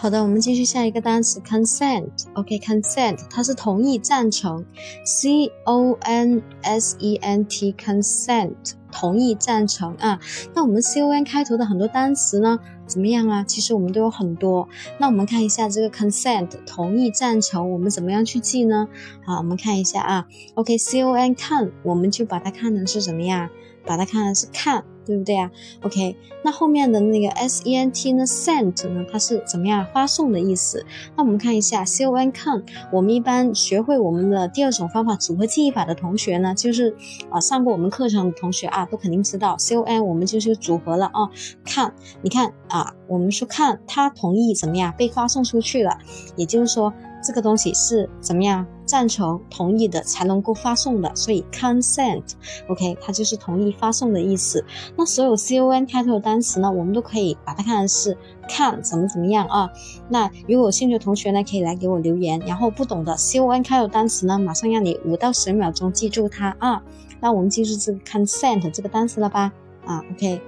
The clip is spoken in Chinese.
好的，我们继续下一个单词 consent。OK，consent，它是同意、赞成。C O N S E N T，consent，同意、赞成啊。那我们 C O N 开头的很多单词呢，怎么样啊？其实我们都有很多。那我们看一下这个 consent，同意、赞成，我们怎么样去记呢？好，我们看一下啊。OK，C O N 看，我们就把它看成是怎么样？把它看成是看。对不对啊？OK，那后面的那个 S E N T 呢？Sent 呢？它是怎么样？发送的意思。那我们看一下 C O N C。我们一般学会我们的第二种方法组合记忆法的同学呢，就是啊上过我们课程的同学啊，都肯定知道 C O N 我们就是组合了啊。看，你看啊，我们说看他同意怎么样被发送出去了，也就是说。这个东西是怎么样赞成、同意的才能够发送的，所以 consent，OK，它就是同意发送的意思。那所有 C O N 开头的单词呢，我们都可以把它看成是看怎么怎么样啊。那如果有兴趣的同学呢，可以来给我留言。然后不懂的 C O N 开头单词呢，马上让你五到十秒钟记住它啊。那我们记住这个 consent 这个单词了吧？啊，OK。